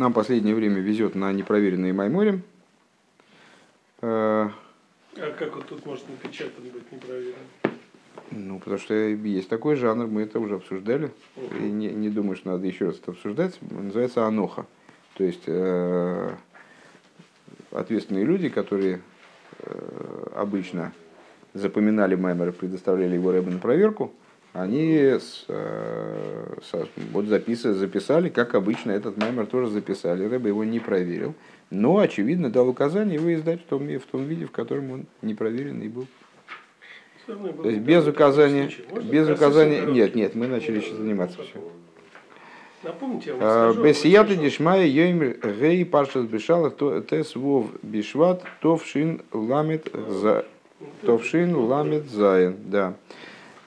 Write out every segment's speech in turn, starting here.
Нам последнее время везет на непроверенные Майморем. А как вот тут может напечатан быть непроверенным? Ну, потому что есть такой жанр, мы это уже обсуждали. И не, не думаю, что надо еще раз это обсуждать. Называется аноха. То есть э, ответственные люди, которые э, обычно запоминали Маймера, предоставляли его Рэбе на проверку, они с, э, с, вот записали, записали, как обычно, этот Маймер тоже записали. Рэбе его не проверил, но, очевидно, дал указание его издать в том, в том виде, в котором он не проверенный был. То есть без указания, без указания, нет, нет, мы начали сейчас заниматься все. Напомните, Бесията дишмая йоймер гей паршас бешалах тес вов бишват товшин ламет за товшин ламет заин. Да.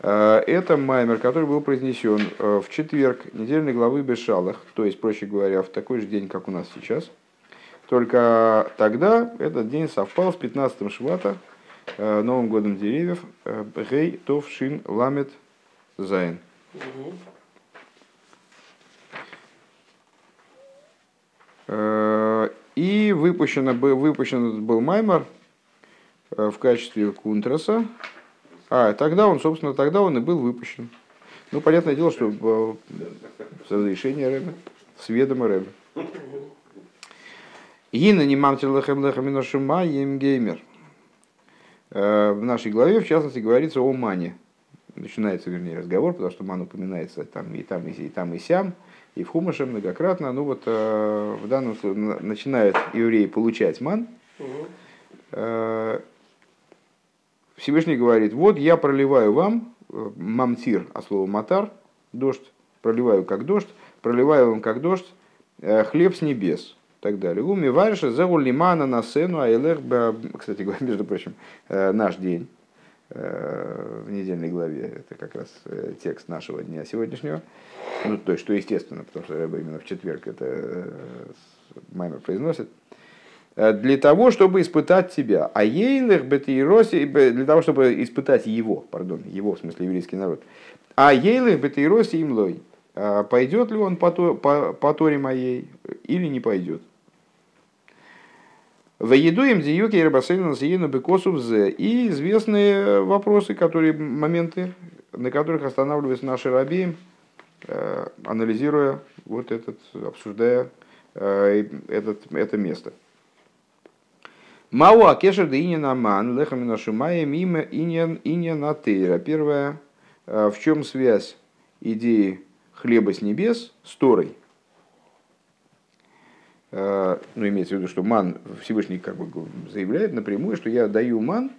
Это маймер, который был произнесен в четверг недельной главы Бешалах, то есть, проще говоря, в такой же день, как у нас сейчас. Только тогда этот день совпал с 15 швата, Э, Новым годом деревьев Гей Тов Шин Ламет Зайн. Э, и выпущен, выпущен был Маймар э, в качестве кунтраса. А, тогда он, собственно, тогда он и был выпущен. Ну, понятное дело, что в разрешение Рэбе, с ведома Рэбе. Гина не мамтер лехем лехем миношума ем геймер. Э, в нашей главе, в частности, говорится о мане. Начинается, вернее, разговор, потому что ман упоминается там и там, и, и там, и сям, и в Хумаше многократно. Ну вот э, в данном случае начинают евреи получать ман. Всевышний говорит, вот я проливаю вам, мамтир, а слово матар, дождь, проливаю как дождь, проливаю вам как дождь, хлеб с небес так далее. Уми варша зеу лимана на сену айлех Кстати говоря, между прочим, э, наш день э, в недельной главе, это как раз э, текст нашего дня сегодняшнего. Ну, то есть, что естественно, потому что именно в четверг это Маймер произносит. Для того, чтобы испытать тебя. А ейлех бетейроси, для того, чтобы испытать его, пардон, его, в смысле, еврейский народ. А ейлех бетейроси имлой. Пойдет ли он по, по, по Торе моей или не пойдет? Воедуем диюки и рабасейна сиену бекосу И известные вопросы, которые, моменты, на которых останавливаются наши раби, э, анализируя вот этот, обсуждая э, этот, это место. Мауа кешер да иньян аман лехамина шумая мимо иньян иньян атеира. Первое, э, в чем связь идеи хлеба с небес с Торой – Э, ну, имеется в виду, что ман Всевышний как бы заявляет напрямую, что я даю ман,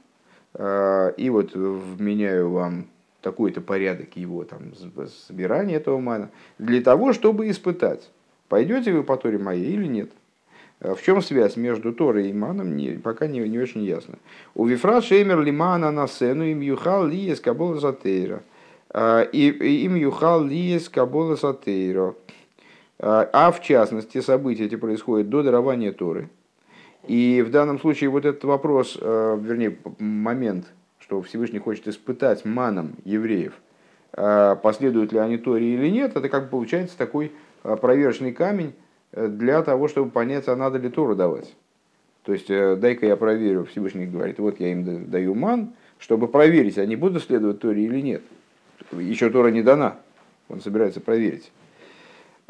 э, и вот вменяю вам такой-то порядок его там, собирания этого мана, для того, чтобы испытать, пойдете вы по Торе моей или нет. Э, в чем связь между Торой и Маном, не, пока не, не очень ясно. У Вифра Шеймер Лимана на сцену им юхал лиес кабола затейра. И им юхал лиес кабола затейра. А, а в частности, события эти происходят до дарования Торы. И в данном случае вот этот вопрос, э, вернее, момент, что Всевышний хочет испытать маном евреев, э, последуют ли они Торе или нет, это как бы получается такой э, проверочный камень для того, чтобы понять, а надо ли Тору давать. То есть, дай-ка я проверю, Всевышний говорит, вот я им даю ман, чтобы проверить, они будут следовать Торе или нет. Еще Тора не дана, он собирается проверить.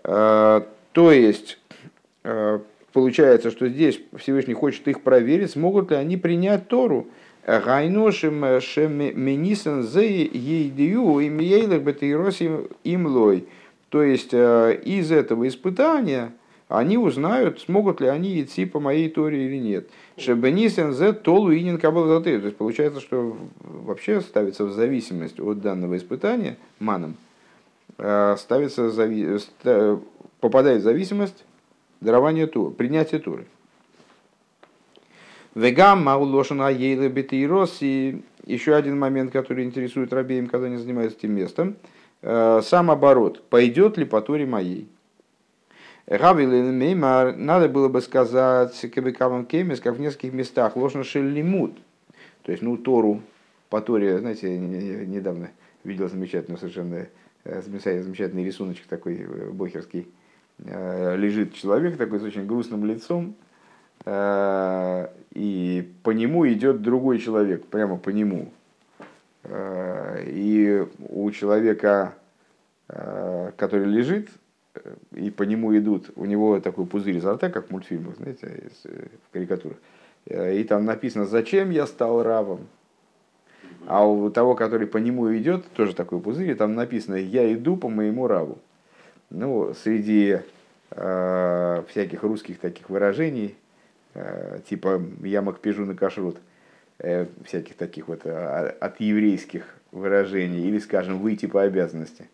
Э, то есть, э, получается, что здесь Всевышний хочет их проверить, смогут ли они принять Тору. Гайношим шеменисан зе им. То есть, э, из этого испытания они узнают, смогут ли они идти по моей Торе или нет. Шебенисен зе толу инин кабал То есть, получается, что вообще ставится в зависимость от данного испытания маном Э, ставится, попадает в зависимость дарования Туры, принятия Туры. Вегам маулошана ейлы бетейрос. И еще один момент, который интересует рабеем, когда они занимаются этим местом. Э, сам оборот. Пойдет ли по Туре моей? Меймар, надо было бы сказать Кебекамам Кемес, как в нескольких местах, ложно шеллимут. То есть, ну, Тору, по Торе, знаете, недавно видел замечательную совершенно Э, замечательный рисуночек такой э, бохерский, лежит человек такой с очень грустным лицом, и по нему идет другой человек, прямо по нему. И у человека, который лежит, и по нему идут, у него такой пузырь изо рта, как в мультфильмах, знаете, в карикатурах. И там написано, зачем я стал рабом. А у того, который по нему идет, тоже такой пузырь, там написано, я иду по моему раву. Ну, среди э, всяких русских таких выражений, э, типа я макпежу на кашрут, э, всяких таких вот э, от еврейских выражений, или, скажем, выйти по обязанности.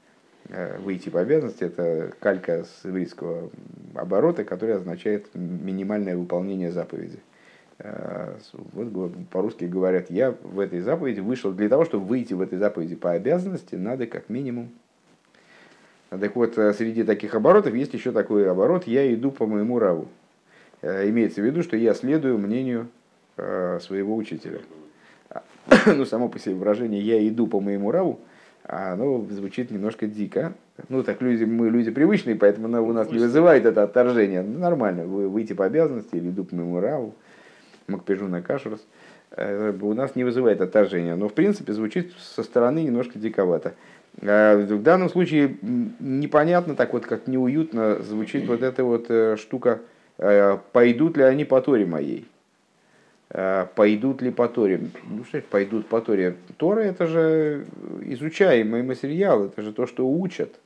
Э, выйти по обязанности – это калька с еврейского оборота, который означает минимальное выполнение заповеди. Э, вот по-русски говорят, я в этой заповеди вышел для того, чтобы выйти в этой заповеди по обязанности, надо как минимум. Так вот, э, среди таких оборотов есть еще такой оборот, я иду по моему раву. Имеется в виду, что я следую мнению своего учителя. Ну, само по себе выражение «я иду по моему раву», оно звучит немножко дико. Ну, так люди, мы люди привычные, поэтому у нас не вызывает это отторжение. Ну, нормально, выйти по обязанности или иду по моему раву. Макпежуна Кашрус, э, у нас не вызывает отторжения, но в принципе звучит со стороны немножко диковато. Э, в данном случае непонятно, так вот как неуютно звучит вот эта вот э, штука, пойдут ли они по Торе моей. Пойдут ли по Торе? Ну что пойдут по Торе? Тора это же изучаемый материал, это же то, что учат.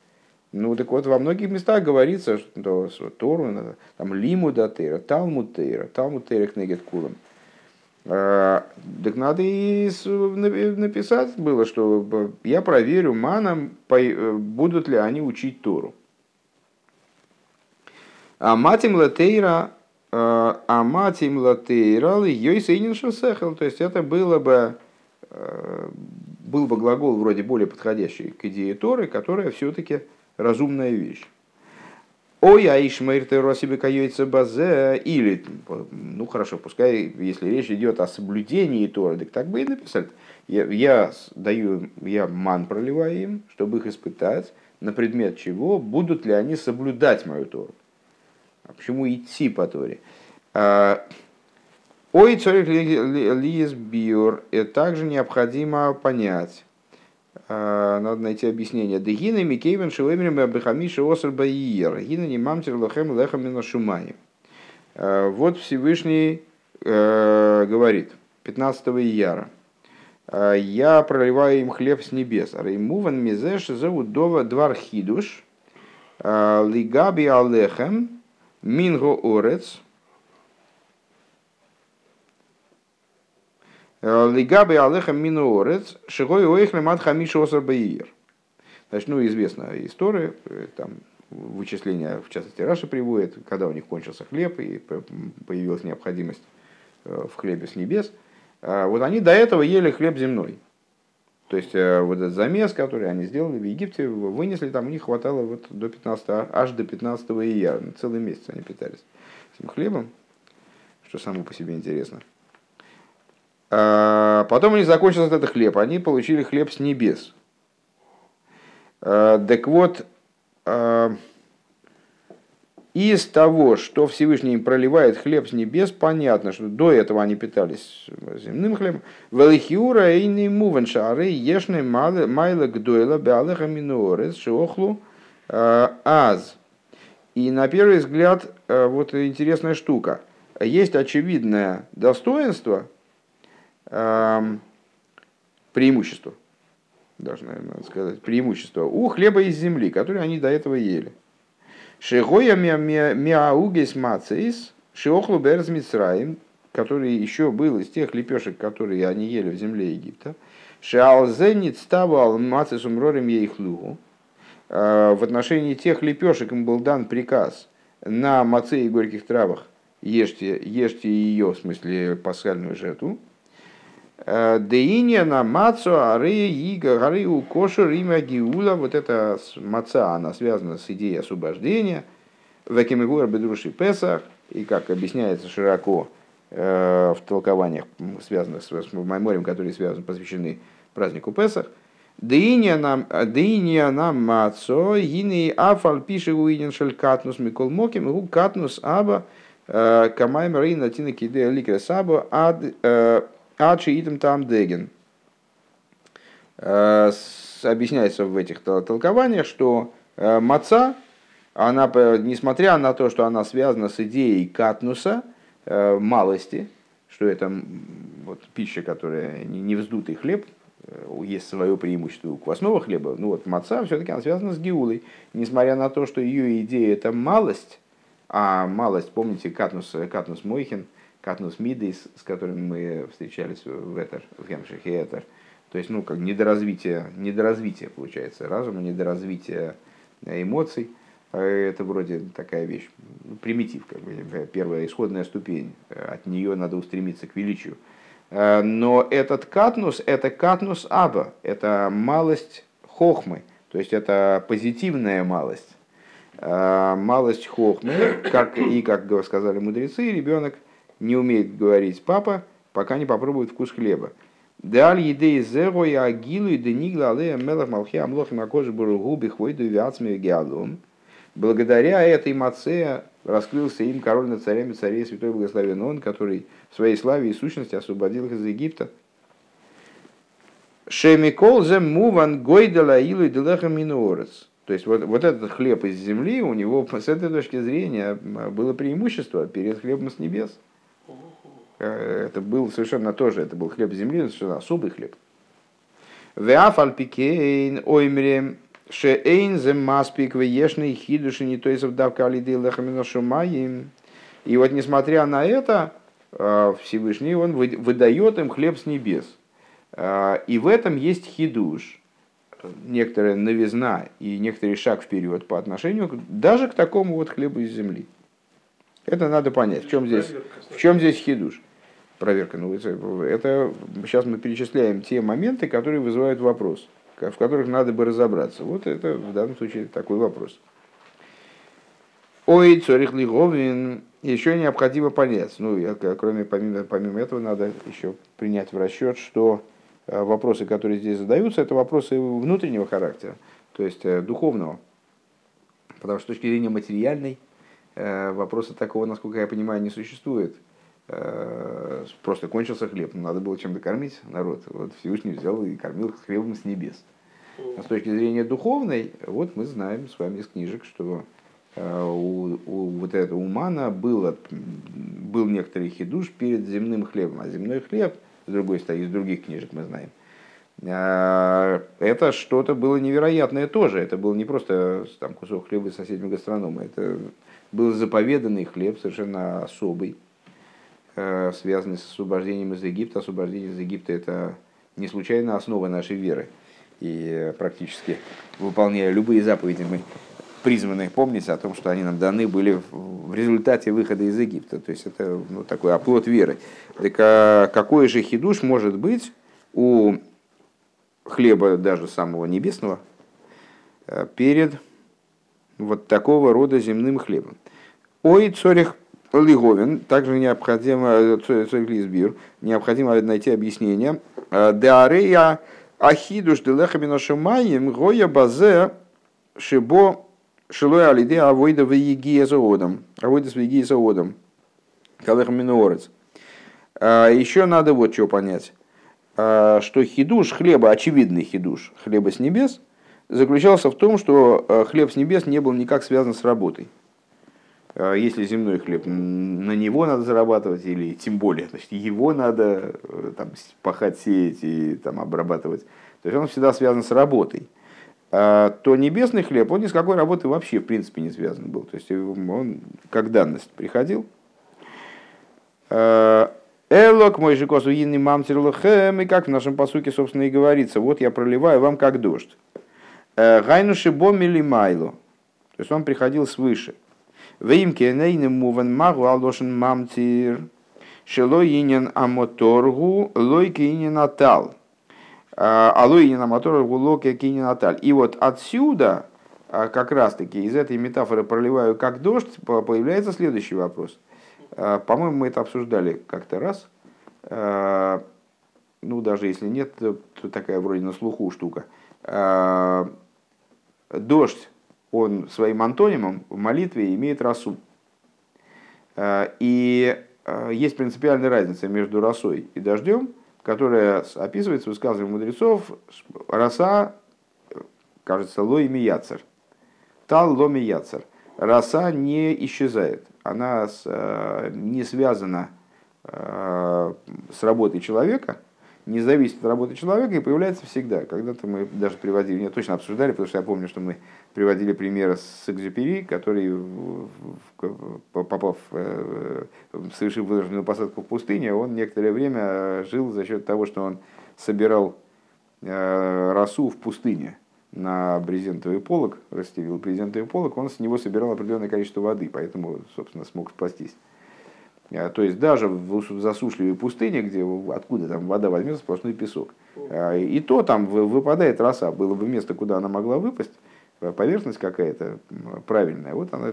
Ну так вот, во многих местах говорится, что Тору, там Лимуда Тейра, Талмуд Тейра, Талмуд Тейра Кнегет Кулам. А, так надо и написать было, что я проверю манам, будут ли они учить Тору. А матим латейра, а матим латейра, йойсейнин шосехал. То есть это было бы, э, был бы глагол вроде более подходящий к идее Торы, которая все-таки разумная вещь. Ой, аишмейр теросибе каюется базе, или, ну хорошо, пускай, если речь идет о соблюдении Торы, так так бы и написать. Я, я даю, я ман проливаю им, чтобы их испытать, на предмет чего, будут ли они соблюдать мою Тору. А почему идти по Торе? А, ой, царик лиес биор, и также необходимо понять, а, надо найти объяснение. Дегина Микейвен Шилемрим Абихамиши Оср Баиер. Гина не мамтер лохем лехамина шумани. А, вот Всевышний э, говорит, 15 ияра. «А, я проливаю им хлеб с небес. Реймуван мизеш зовут дова двар хидуш. Лигаби алехем минго орец. Лигабы Алеха Минуорец, Шигой Оих Лемат Хамиш Осар Баир. Значит, ну, известная история, э, там вычисления, в частности, Раша приводит, когда у них кончился хлеб и появилась необходимость э, в хлебе с небес. А вот они до этого ели хлеб земной. То есть э, вот этот замес, который они сделали в Египте, вынесли, там у них хватало вот до 15, аж до 15 ия, целый месяц они питались этим хлебом, что само по себе интересно. А, потом у них закончился этот хлеб, они получили хлеб с небес. А, так вот, а, из того, что Всевышний им проливает хлеб с небес, понятно, что до этого они питались земным хлебом. Велихиура и не мувеншары ешны майла гдойла беалеха минуорес шиохлу аз. И на первый взгляд, вот интересная штука. Есть очевидное достоинство преимущество, даже, наверное, надо сказать, преимущество у хлеба из земли, который они до этого ели. Шехоя мяугес мацейс, шеохлу берз мицраим, который еще был из тех лепешек, которые они ели в земле Египта. Шеалзенит ставал мацисум рорим ейхлугу. В отношении тех лепешек им был дан приказ на маце и горьких травах ешьте, ешьте ее, в смысле пасхальную жертву. Деиния на мацу, ары, ига, гары, у кошер, имя гиула. Вот эта маца, она связана с идеей освобождения. Векимигура бедруши Песах. И как объясняется широко э, в толкованиях, связанных с Майморем, которые связаны, посвящены празднику Песах. Дыня нам, нам мацо, гини афаль пише уинен шель катнус микол моким, гу катнус аба камайм рейна тина киде ликре сабо ад адши идем там деген. Объясняется в этих толкованиях, что маца, она, несмотря на то, что она связана с идеей катнуса, малости, что это вот, пища, которая не вздутый хлеб, Э, есть свое преимущество у квасного хлеба, ну вот маца все-таки она связана с геулой. Несмотря на то, что ее идея это малость, а малость, помните, Катнус, Катнус Мойхин, Катнус Мидейс, с которым мы встречались в Этер, в Хемшихе Этер, то есть, ну, как недоразвитие, недоразвитие получается разума, недоразвитие эмоций, а это вроде такая вещь, ну, примитив, как бы, первая исходная ступень, от нее надо устремиться к величию. Э, но этот катнус, это катнус аба, это малость хохмы, то есть это позитивная малость. Э, малость хохмы, как, и как сказали мудрецы, ребенок не умеет говорить папа, пока не попробует вкус хлеба. Даль едей зеро и агилу и денигла алея мелах малхи амлохи макожи буругу бихвойду вяцми геалум. Благодаря этой маце раскрылся им король над царями царей святой благословен он, который в своей славе и сущности освободил их из Египта. Шемикол зе муван гойдала илу делеха минуорец. То есть вот, вот этот хлеб из земли, у него с этой точки зрения было преимущество перед хлебом с небес. Э, это был совершенно тоже, это был хлеб земли, совершенно особый хлеб. Веафальпикейн оймрем Шеэйн зе маспик вешный хидуши не то есть давка алиды шумаим. И вот несмотря на это, э, Всевышний он выдает им хлеб с небес. Э, и в этом есть хидуш, некоторая новизна и некоторый шаг вперед по отношению даже к такому вот хлебу из земли. Это надо понять. В чем здесь, в чем здесь хидуш? Проверка. Ну, это сейчас мы перечисляем те моменты, которые вызывают вопрос в которых надо бы разобраться. Вот это в данном случае такой вопрос. Ой, цорих лиговин, еще необходимо понять, ну, кроме, помимо, помимо этого, надо еще принять в расчет, что э, вопросы, которые здесь задаются, это вопросы внутреннего характера, то есть э, духовного. Потому что с точки зрения материальной вопроса такого, насколько я понимаю, не существует. Просто кончился хлеб, надо было чем-то кормить народ. Вот Всевышний взял и кормил хлебом с небес. А с точки зрения духовной, вот мы знаем с вами из книжек, что э, у, у вот этого умана было, был некоторый хидуш перед земным хлебом, а земной хлеб, с другой стороны, из других книжек мы знаем, э, это что-то было невероятное тоже. Это был не просто там, кусок хлеба из соседнего гастронома, это был заповеданный хлеб, совершенно особый, э, связанный с освобождением из Египта. Освобождение из Египта – это не случайно основа нашей веры – и практически выполняя любые заповеди, мы призваны помнить о том, что они нам даны были в результате выхода из Египта. То есть это ну, такой оплот веры. Так а какой же хидуш может быть у хлеба даже самого небесного э, перед вот такого рода земным хлебом? Ой, цорих Лиговин, также необходимо, цорих Лизбир, необходимо найти объяснение. Э, Деарея Ахидуш делеха миношумаем гоя базе шибо шилой алиде авойда в егия заодом. Авойда с егия заодом. Калеха минуорец. А, Еще надо вот что понять. Что хидуш хлеба, очевидный хидуш хлеба с небес, заключался в том, что хлеб с небес не был никак связан с работой. Если земной хлеб, на него надо зарабатывать, или тем более, значит, его надо э, там, пахать, сеять и там, обрабатывать. То есть он всегда связан с работой. то небесный хлеб, он ни с какой работой вообще в принципе не связан был. То есть он как данность приходил. Элок мой же косу инный мамтер и как в нашем посуке, собственно, и говорится, вот я проливаю вам как дождь. Гайнуши бомили майло. То есть он приходил свыше. Веймке нейным муван магу алошен мамтир. Шело инин амоторгу лойки инин атал. Алоинина мотора гулоке кининаталь. И вот отсюда, а, как раз таки, из этой метафоры проливаю как дождь, появляется следующий вопрос. А, по-моему, мы это обсуждали как-то раз. А, ну, даже если нет, то такая вроде на слуху штука. дождь, он своим антонимом в молитве имеет расу. И есть принципиальная разница между росой и дождем, которая описывается в высказывании мудрецов. Роса, кажется, лой мияцер. Тал ломи яцер. Роса не исчезает. Она не связана с работой человека, не зависит от работы человека и появляется всегда. Когда-то мы даже приводили, не точно обсуждали, потому что я помню, что мы приводили примеры с Экзюпери, который, попав, э, совершив вынужденную посадку в пустыне, он некоторое время жил за счет того, что он собирал э, росу в пустыне на брезентовый полог, расстелил брезентовый полог, он с него собирал определенное количество воды, поэтому, собственно, смог спастись. А, то есть даже в засушливой пустыне, где откуда там вода возьмется, сплошной песок. А, и то там выпадает роса. Было бы место, куда она могла выпасть, а, поверхность какая-то правильная, вот она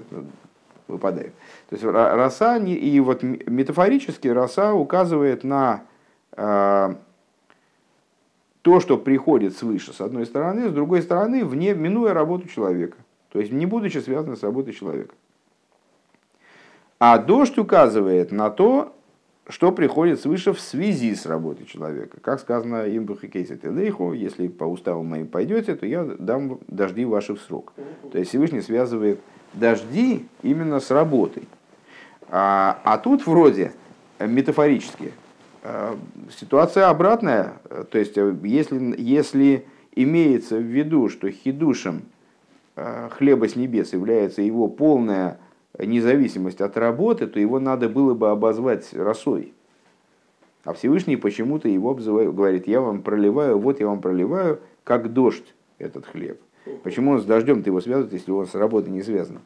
выпадает. То есть роса, и вот метафорически роса указывает на то, что приходит свыше, с одной стороны, с другой стороны, вне, минуя работу человека. То есть не будучи связанным с работой человека. А дождь указывает на то, что приходит свыше в связи с работой человека. Как сказано им Телейху, если по уставу моим пойдете, то я дам дожди ваши в срок. То есть Всевышний связывает дожди именно с работой. А, а тут вроде метафорически э, ситуация обратная. То есть если, если имеется в виду, что хидушем э, хлеба с небес является его полная независимость от работы, то его надо было бы обозвать росой. А Всевышний почему-то его обзывает, говорит, я вам проливаю, вот я вам проливаю, как дождь этот хлеб. Почему он с дождем-то его связывает, если он с работой не связан?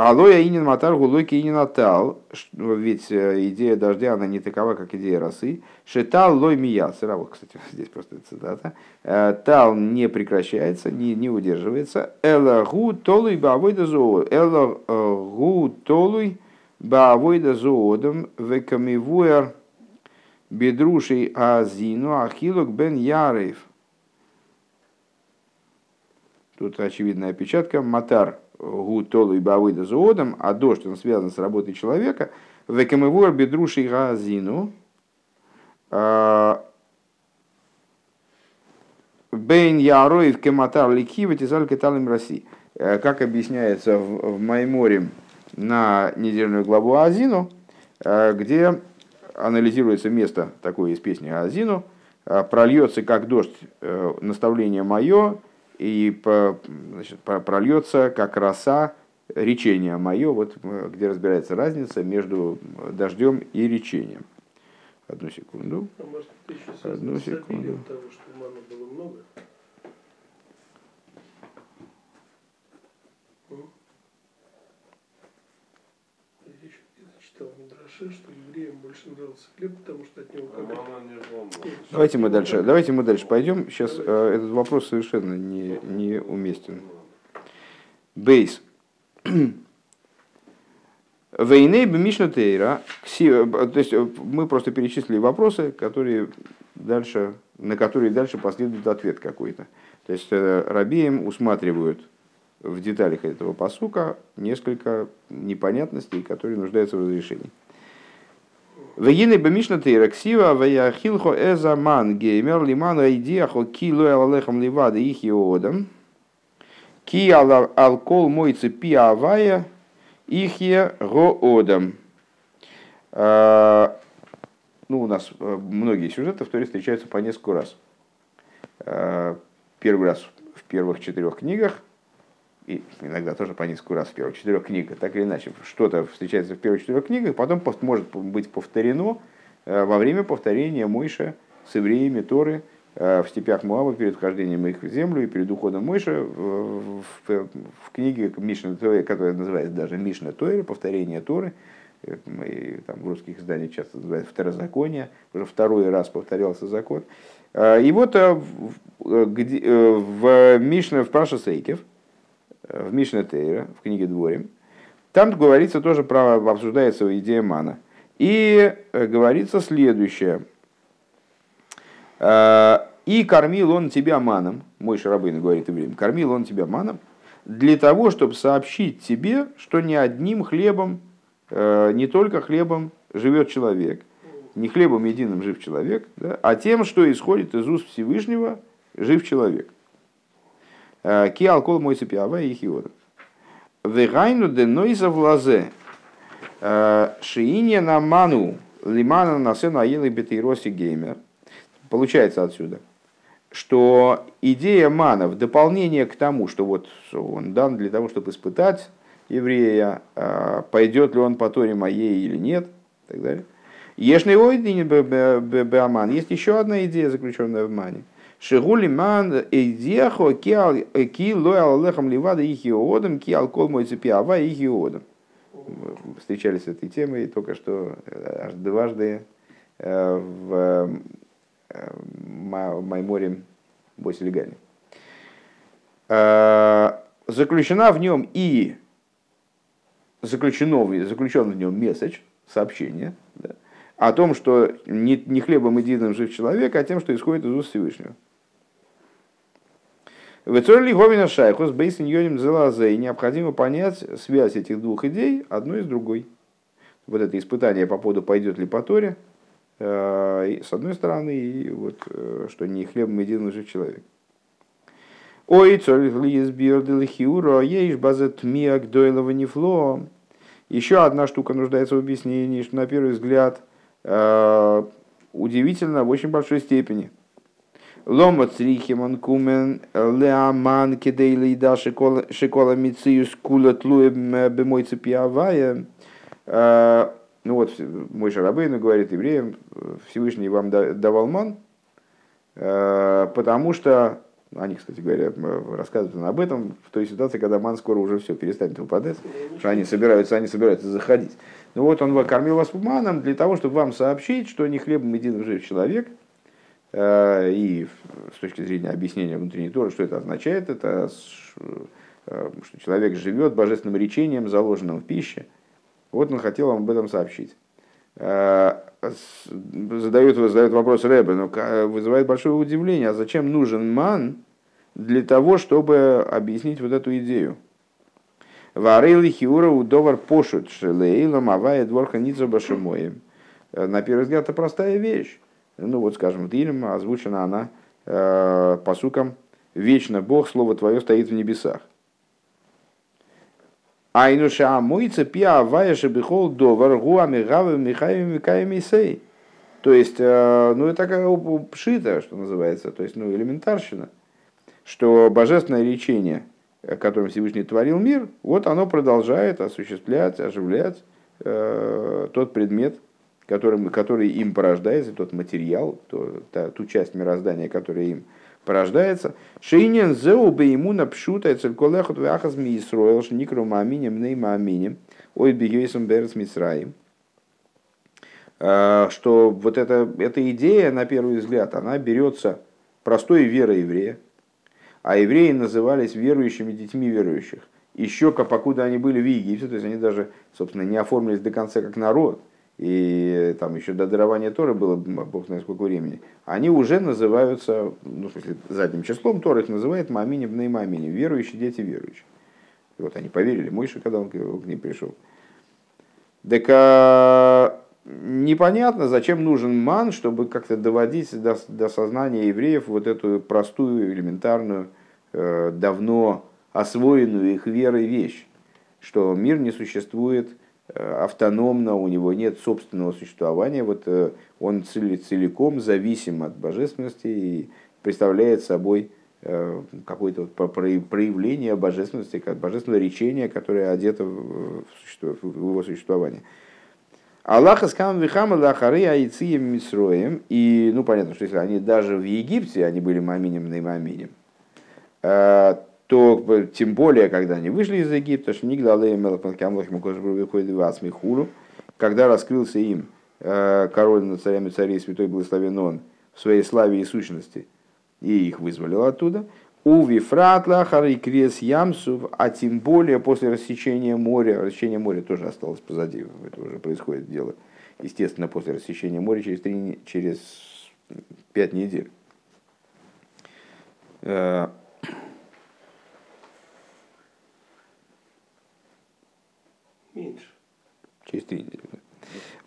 Алоя инин матар гулойки инин атал. Ведь э, идея дождя, она не такова, как идея росы. Шетал лой мияцер. А вот, кстати, здесь просто цитата. «Э, тал не прекращается, не, не удерживается. Эла гу толуй баавойда зоо. Эла э, гу толуй баавойда зоодом векамивуэр бедрушей азину ахилок бен яреев. Тут очевидная опечатка. Матар гутолу и бавыда зоодом, а дождь, он связан с работой человека, векамевуар бедруши газину, а, бейн яроев кематар ликива тизаль кеталим России. Э, как объясняется в, в Майморе на недельную главу Азину, э, где анализируется место такое из песни Азину, э, прольется как дождь наставление мое, и по, значит, прольется как роса речение мое, вот э, где разбирается разница между дождем и речением. Одну секунду. А может, еще Одну секунду. того, что мана было много? Я Мидраше, что евреям больше нравился хлеб, потому что от него как... Давайте мы дальше, давайте мы дальше пойдем. Сейчас э, этот вопрос совершенно не, не уместен. Бейс. Вейней Мишна Тейра, э, то есть э, мы просто перечислили вопросы, которые дальше, на которые дальше последует ответ какой-то. То есть э, рабеем усматривают в деталях этого посука несколько непонятностей, которые нуждаются в разрешении. Вегины бемишна тейрексива, ваяхилхо эза ман геймер лиман рейдиахо килу алалехам ливада их. Ки алкол мойцы пи авая роодам. А, ну, у нас э, многие сюжеты в Торе встречаются по несколько раз. А, первый раз в первых четырех книгах, и иногда тоже по несколько раз в первых четырех книгах, так или иначе, что-то встречается в первых четырех книгах, потом может быть повторено э, во время повторения Мойша с евреями Торы э, в степях Муава перед вхождением их в землю и перед уходом Мойша в, в, в книге Мишна Тойра, которая называется даже Мишна Тойра, повторение Торы, э, и, там, в русских изданиях часто называют второзаконие, уже второй раз повторялся закон. И вот в, в Мишне в Праша Сейкев, в Мишне Тейра, в книге Дворим. Там говорится тоже про, обсуждается идея мана. И э, говорится следующее. Э, И кормил он тебя маном, мой шарабын говорит евреям, кормил он тебя маном, для того, чтобы сообщить тебе, что не одним хлебом, э, не только хлебом живет человек, не хлебом единым жив человек, да, а тем, что исходит из уст Всевышнего, жив человек. Ки алкол мой цепиава и хиода. Вегайну де нойза влазе. Э, Шииня на ману лимана на сына аелы бетейроси геймер. Получается отсюда, что идея мана в дополнение к тому, что вот он дан для того, чтобы испытать еврея, э, пойдет ли он по торе моей или нет, и так далее. Ешный ойдин беаман. Есть еще одна идея, заключенная в мане. Шигули ман эйдехо ки лоял лехам ливада ихиодом, ки алкол мой цепи ава ихиодом. Встречались с этой темой только что э, аж дважды э, в э, Майморе Боси Легальни. Заключена в нем и заключено, заключен в нем месседж, сообщение, да, о том, что не, не хлебом единым жив человек, а тем, что исходит из уст Всевышнего. В Ицорли Говина Шайхус Бейсин Йоним Зелазей необходимо понять связь этих двух идей одной с другой. Вот это испытание по поводу пойдет ли по Торе, э, с одной стороны, и вот, э, что не хлебом единым жив человек. Ой, ейш базет миак дойлова нефло. Еще одна штука нуждается в объяснении, что на первый взгляд Э, удивительно в очень большой степени. Лома црихиман кумен леаман кидейли да шикола мициюс кула тлуе бемой цепиавая. Э, ну вот, мой Шарабейн говорит евреям, Всевышний вам давал ман, э, потому что, они, кстати говоря, рассказывают об этом в той ситуации, когда ман скоро уже все перестанет выпадать, что они собираются, они собираются заходить. Ну вот он кормил вас маном для того, чтобы вам сообщить, что не хлебом единым жив человек. Э, и с точки зрения объяснения внутренней Торы, что это означает, это э, что человек живет божественным речением, заложенным в пище. Вот он хотел вам об этом сообщить. Э, задает, задает вопрос Рэбе, но вызывает большое удивление, а зачем нужен ман для того, чтобы объяснить вот эту идею? Варейли хиура удовар пошут шелейла мавая дворха башимоем. Э, на первый взгляд, это простая вещь. Ну вот, скажем, в Дилем озвучена она э, посуком «Вечно Бог, Слово Твое стоит в небесах». Айнуша амойца пиа авая шебихол довар гуами гавы михаем микаем сей. То есть, э, ну это такая пшита, что называется, то есть, ну элементарщина, что божественное речение – которым Всевышний творил мир, вот оно продолжает осуществлять, оживлять э, тот предмет, который, который им порождается, тот материал, то, та, ту часть мироздания, которая им порождается. Шейнен зеу ему напшута цельколехот вяхас ми Исроил, шникру мааминем ней мааминем, ой бигейсом берес мисраим. Э, что вот эта, эта идея, на первый взгляд, она берется простой верой еврея, а евреи назывались верующими детьми верующих. Еще покуда они были в Египте, то есть они даже, собственно, не оформились до конца как народ, и там еще до дарования Торы было, бог знает сколько времени, они уже называются, ну, в смысле, задним числом Тора их называет Маминем на Маминем, верующие дети верующих. И вот они поверили Мойше, когда он к ним пришел. Так а, непонятно, зачем нужен ман, чтобы как-то доводить до, до сознания евреев вот эту простую, элементарную, э, давно освоенную их верой вещь, что мир не существует автономно, у него нет собственного существования, вот э, он целиком зависим от божественности и представляет собой какое-то проявление божественности, как божественное речение, которое одето в его существование. Аллаха скам вихама лахары айцием мисроем. И, ну, понятно, что если они даже в Египте, они были маминем на маминем, э, то тем более, когда они вышли из Египта, что выходит когда раскрылся им э, король над царями царей, святой благословен он, в своей славе и сущности, и их вызволил оттуда, Уви фратла крес ямсув, а тем более после рассечения моря, рассечение моря тоже осталось позади, это уже происходит дело, естественно, после рассечения моря через, три, через пять недель. Меньше. Через три недели.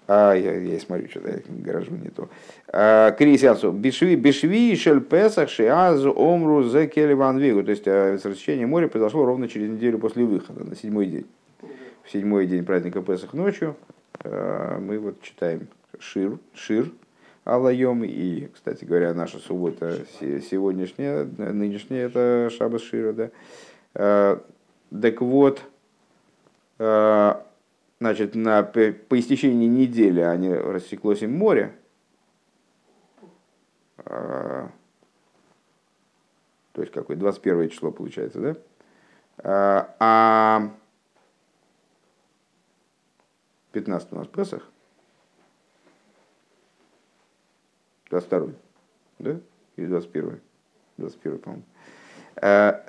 А, я, я смотрю, что-то я гаражу не то. А, Крисиасу. Бешви, бешви, шель песах, шиаз, омру, зе келеван вигу. То есть э, расчищение моря произошло ровно через неделю после выхода, на седьмой день. В седьмой день праздника Песах ночью э, мы вот читаем Шир, Шир, Аллаем. И, кстати говоря, наша суббота се- сегодняшняя, нынешняя, это Шабас Шира, да. Так вот, значит, на, по истечении недели они рассеклось им море. Э, То есть, какое 21 число получается, да? Э, А 15 у нас Песах. 22 да? Или 21 21 по-моему. Э,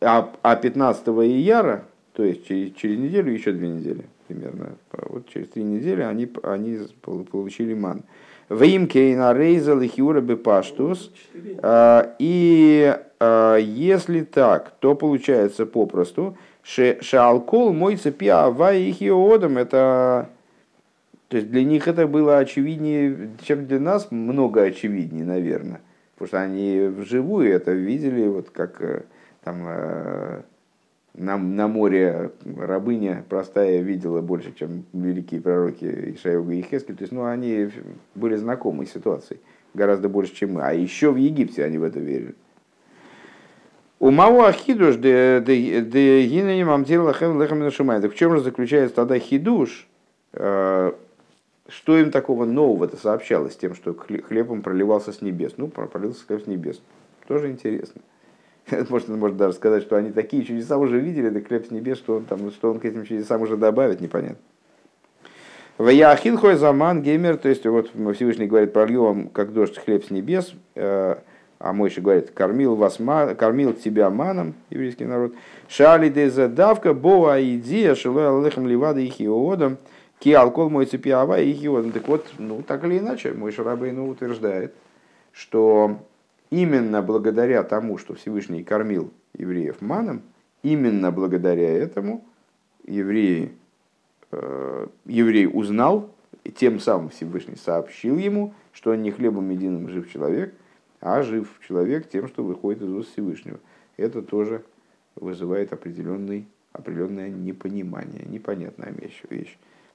А, а 15 ияра, то есть через, через неделю, еще две недели примерно, вот через три недели они, они пол- получили ман. Вим кейна рейзал и хиура. Четыре. А, И а, если так, то получается попросту, шалкол мой цепи авай их иодом, это то есть для них это было очевиднее, чем для нас, много очевиднее, наверное. Потому что они вживую это видели, вот как э, там э, на, на море рабыня простая видела больше, чем великие пророки Ишаева и Хескель. То есть ну, они были знакомы с ситуацией гораздо больше, чем мы. А еще в Египте они в это верили. У Мау Ахидуш. Так в чем же заключается тогда хидуш? Э, Что им такого нового-то сообщалось тем, что хле- хлебом проливался с небес? Ну, про- пролился хлеб с небес. Тоже интересно. Можно, можно даже сказать, что они такие чудеса уже видели, это хлеб с небес, что он, там, что он к этим чудесам уже добавит, непонятно. Ваяхин хой заман геймер, то есть вот Всевышний говорит, пролью вам как дождь хлеб с небес, э, а Мойша говорит, кормил, вас, кормил тебя маном, еврейский народ. Шали де задавка, боа идея, шилой аллехам ливада и хиодом, ки алкол мой цепи ава и хиодом. Так вот, ну так или иначе, мой Шарабейну утверждает, что именно благодаря тому, что Всевышний кормил евреев маном, именно благодаря этому евреи, э, еврей узнал, и тем самым Всевышний сообщил ему, что не хлебом единым жив человек, а жив человек тем, что выходит из уст Всевышнего. Это тоже вызывает определенный, определенное непонимание, непонятная вещь.